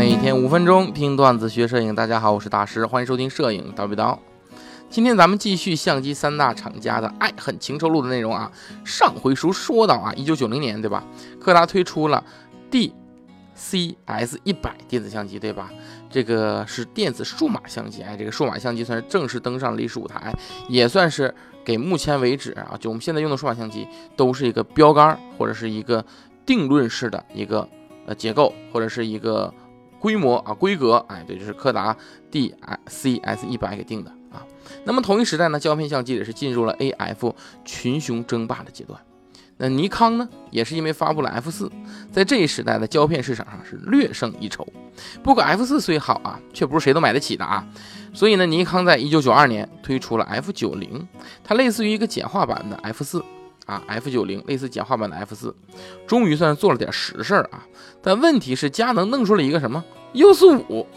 每天五分钟听段子学摄影，大家好，我是大师，欢迎收听摄影叨逼叨。今天咱们继续相机三大厂家的爱恨情仇录的内容啊。上回书说到啊，一九九零年对吧？柯达推出了 D C S 一百电子相机对吧？这个是电子数码相机，哎，这个数码相机算是正式登上历史舞台，也算是给目前为止啊，就我们现在用的数码相机都是一个标杆或者是一个定论式的一个呃结构或者是一个。规模啊，规格，哎，对，就是柯达 D C S 一百给定的啊。那么同一时代呢，胶片相机也是进入了 A F 群雄争霸的阶段。那尼康呢，也是因为发布了 F 四，在这一时代的胶片市场上是略胜一筹。不过 F 四虽好啊，却不是谁都买得起的啊。所以呢，尼康在一九九二年推出了 F 九零，它类似于一个简化版的 F 四。啊，F 九零类似简化版的 F 四，终于算是做了点实事儿啊。但问题是，佳能弄出了一个什么 U 四五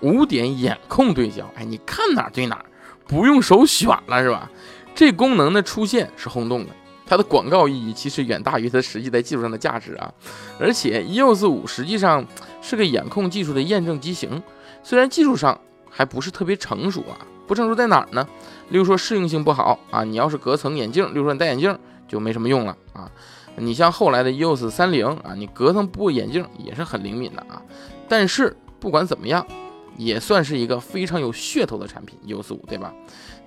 五点眼控对焦，哎，你看哪对哪，不用手选了是吧？这功能的出现是轰动的，它的广告意义其实远大于它实际在技术上的价值啊。而且 U 四五实际上是个眼控技术的验证机型，虽然技术上还不是特别成熟啊，不成熟在哪儿呢？例如说适应性不好啊，你要是隔层眼镜，例如说你戴眼镜。就没什么用了啊！你像后来的 EOS 三零啊，你隔层布眼镜也是很灵敏的啊。但是不管怎么样，也算是一个非常有噱头的产品，EOS 五对吧？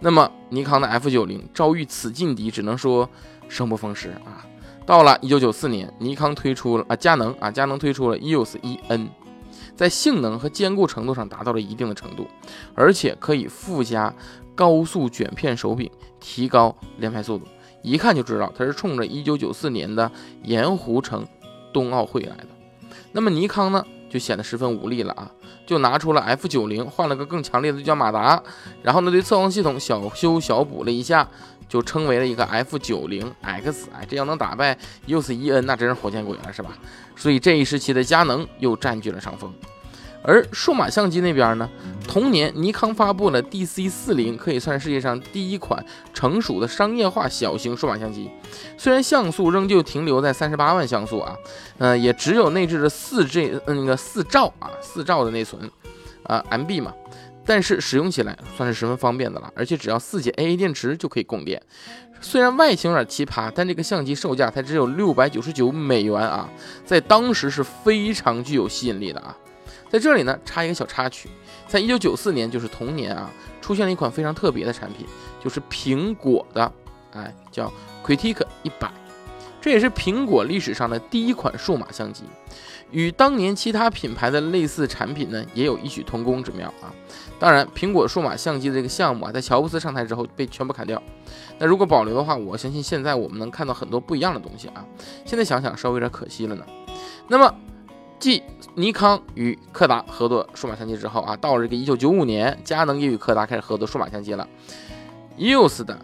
那么尼康的 F 九零遭遇此劲敌，只能说生不逢时啊。到了一九九四年，尼康推出了啊，佳能啊，佳能推出了 EOS 一 N，在性能和坚固程度上达到了一定的程度，而且可以附加高速卷片手柄，提高连拍速度。一看就知道，它是冲着一九九四年的盐湖城冬奥会来的。那么尼康呢，就显得十分无力了啊，就拿出了 F 九零，换了个更强烈的对焦马达，然后呢，对测光系统小修小补了一下，就称为了一个 F 九零 X。哎，这要能打败 EOS 一 N，那真是火箭鬼了，是吧？所以这一时期的佳能又占据了上风。而数码相机那边呢，同年尼康发布了 DC 四零，可以算世界上第一款成熟的商业化小型数码相机。虽然像素仍旧停留在三十八万像素啊，呃，也只有内置的四 G 那个四兆啊，四兆的内存啊 MB 嘛，但是使用起来算是十分方便的了，而且只要四节 AA 电池就可以供电。虽然外形有点奇葩，但这个相机售价才只有六百九十九美元啊，在当时是非常具有吸引力的啊。在这里呢，插一个小插曲，在一九九四年，就是同年啊，出现了一款非常特别的产品，就是苹果的，哎，叫 Critic 一百，这也是苹果历史上的第一款数码相机，与当年其他品牌的类似产品呢，也有异曲同工之妙啊。当然，苹果数码相机的这个项目啊，在乔布斯上台之后被全部砍掉。那如果保留的话，我相信现在我们能看到很多不一样的东西啊。现在想想，稍微有点可惜了呢。那么。继尼康与柯达合作数码相机之后啊，到了这个一九九五年，佳能也与柯达开始合作数码相机了。EOS 的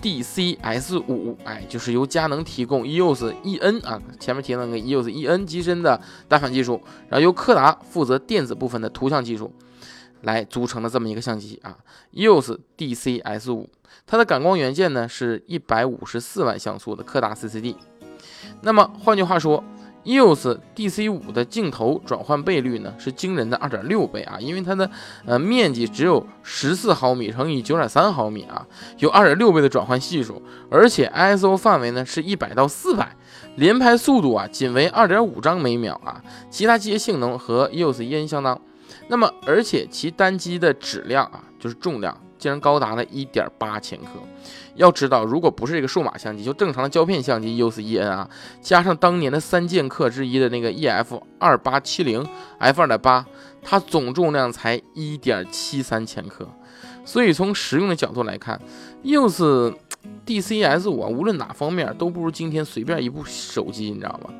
DCS 五，哎，就是由佳能提供 EOS EN 啊，前面提到那个 EOS EN 机身的单反技术，然后由柯达负责电子部分的图像技术，来组成的这么一个相机啊。EOS DCS 五，它的感光元件呢是一百五十四万像素的柯达 CCD。那么换句话说，EOS DC 五的镜头转换倍率呢是惊人的二点六倍啊，因为它的呃面积只有十四毫米乘以九点三毫米啊，有二点六倍的转换系数，而且 ISO 范围呢是一百到四百，连拍速度啊仅为二点五张每秒啊，其他机械性能和 EOS EN 相当，那么而且其单机的质量啊就是重量。竟然高达了一点八千克。要知道，如果不是这个数码相机，就正常的胶片相机 EOS EN 啊，加上当年的三剑客之一的那个 EF 二八七零 F 二点八，它总重量才一点七三千克。所以从实用的角度来看，EOS DCS 五啊，无论哪方面都不如今天随便一部手机，你知道吗？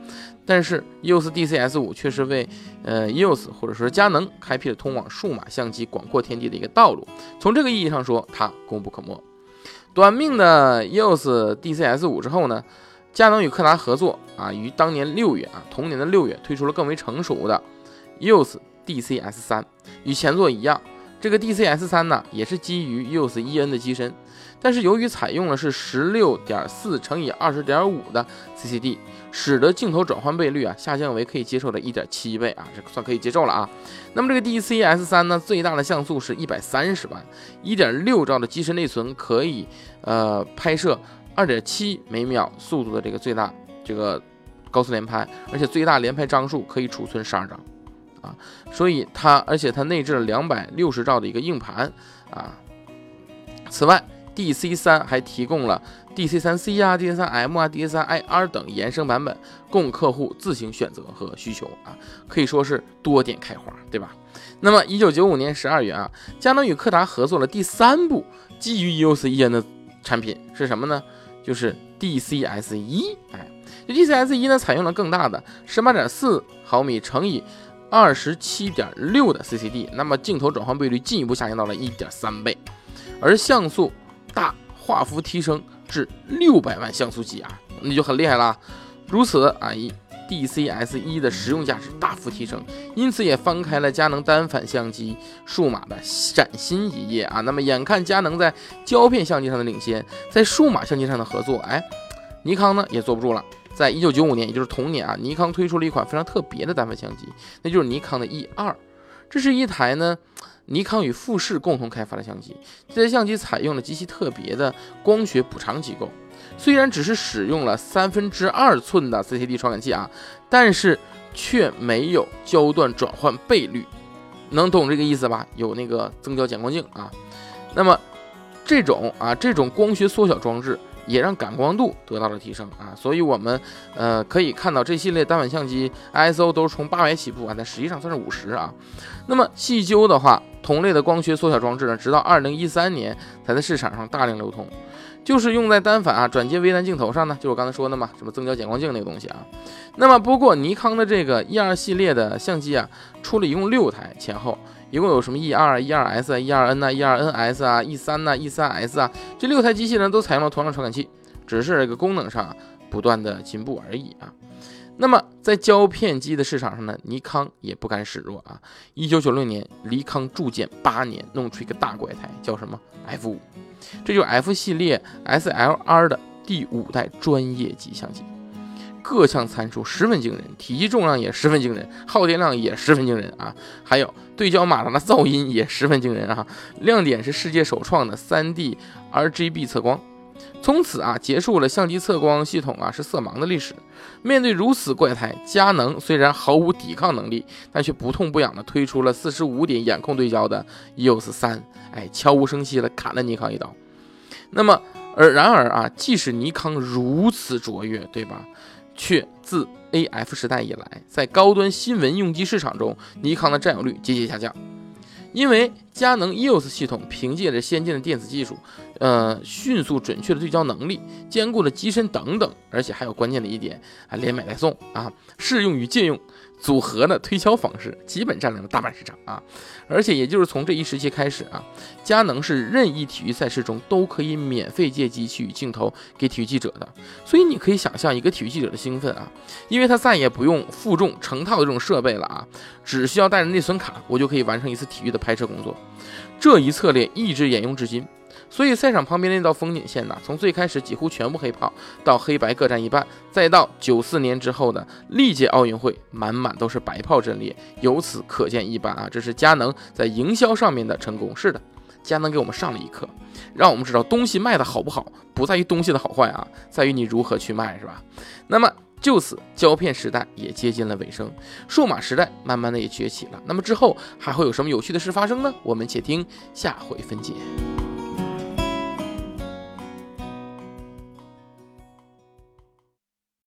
但是 EOS DCS 五却是为呃 EOS 或者说佳能开辟了通往数码相机广阔天地的一个道路。从这个意义上说，它功不可没。短命的 EOS DCS 五之后呢，佳能与柯达合作啊，于当年六月啊，同年的六月推出了更为成熟的 EOS DCS 三。与前作一样，这个 DCS 三呢，也是基于 EOS EN 的机身，但是由于采用了是十六点四乘以二十点五的 CCD，使得镜头转换倍率啊下降为可以接受的一点七倍啊，这算可以接受了啊。那么这个 DCS 三呢，最大的像素是一百三十万，一点六兆的机身内存可以呃拍摄二点七每秒速度的这个最大这个高速连拍，而且最大连拍张数可以储存十二张。啊，所以它，而且它内置了两百六十兆的一个硬盘啊。此外，DC 三还提供了 DC 三 C 啊、DC 三 M 啊、DC 三 IR 等衍生版本，供客户自行选择和需求啊，可以说是多点开花，对吧？那么，一九九五年十二月啊，佳能与柯达合作了第三部基于 EOS EN 的产品是什么呢？就是 DCS 一。哎，这 DCS 一呢，采用了更大的十八点四毫米乘以二十七点六的 CCD，那么镜头转换倍率进一步下降到了一点三倍，而像素大画幅提升至六百万像素级啊，那就很厉害了。如此啊，DCS 一的实用价值大幅提升，因此也翻开了佳能单反相机数码的崭新一页啊。那么眼看佳能在胶片相机上的领先，在数码相机上的合作，哎，尼康呢也坐不住了。在一九九五年，也就是同年啊，尼康推出了一款非常特别的单反相机，那就是尼康的 E 二。这是一台呢，尼康与富士共同开发的相机。这台相机采用了极其特别的光学补偿机构，虽然只是使用了三分之二寸的 CCD 传感器啊，但是却没有焦段转换倍率，能懂这个意思吧？有那个增焦减光镜啊。那么这种啊，这种光学缩小装置。也让感光度得到了提升啊，所以我们呃可以看到这系列单反相机 ISO 都是从八百起步啊，但实际上算是五十啊。那么细究的话，同类的光学缩小装置呢，直到二零一三年才在市场上大量流通，就是用在单反啊转接微单镜头上呢，就我刚才说的嘛，什么增焦减光镜那个东西啊。那么不过尼康的这个 E 二系列的相机啊，出了一共六台前后。一共有什么 E 二、E 二 S、E 二 N 呐、E 二 NS 啊、E 三呐、E 三 S 啊，这六台机器呢都采用了同样的传感器，只是这个功能上不断的进步而已啊。那么在胶片机的市场上呢，尼康也不甘示弱啊。一九九六年，尼康铸剑八年，弄出一个大怪胎，叫什么 F 五，这就是 F 系列 SLR 的第五代专业级相机。各项参数十分惊人，体积重量也十分惊人，耗电量也十分惊人啊！还有对焦马达的噪音也十分惊人啊！亮点是世界首创的 3D RGB 测光，从此啊结束了相机测光系统啊是色盲的历史。面对如此怪胎，佳能虽然毫无抵抗能力，但却不痛不痒的推出了四十五点眼控对焦的 EOS 三，哎，悄无声息的砍了尼康一刀。那么而然而啊，即使尼康如此卓越，对吧？却自 AF 时代以来，在高端新闻用机市场中，尼康的占有率节节下降。因为佳能 EOS 系统凭借着先进的电子技术，呃，迅速准确的对焦能力，坚固的机身等等，而且还有关键的一点啊，连买带送啊，适用于借用。组合的推敲方式基本占领了大半市场啊，而且也就是从这一时期开始啊，佳能是任意体育赛事中都可以免费借机去镜头给体育记者的，所以你可以想象一个体育记者的兴奋啊，因为他再也不用负重成套的这种设备了啊，只需要带着内存卡，我就可以完成一次体育的拍摄工作，这一策略一直沿用至今。所以赛场旁边那道风景线呢，从最开始几乎全部黑炮，到黑白各占一半，再到九四年之后的历届奥运会，满满都是白炮阵列，由此可见一斑啊！这是佳能在营销上面的成功。是的，佳能给我们上了一课，让我们知道东西卖的好不好，不在于东西的好坏啊，在于你如何去卖，是吧？那么就此，胶片时代也接近了尾声，数码时代慢慢的也崛起了。那么之后还会有什么有趣的事发生呢？我们且听下回分解。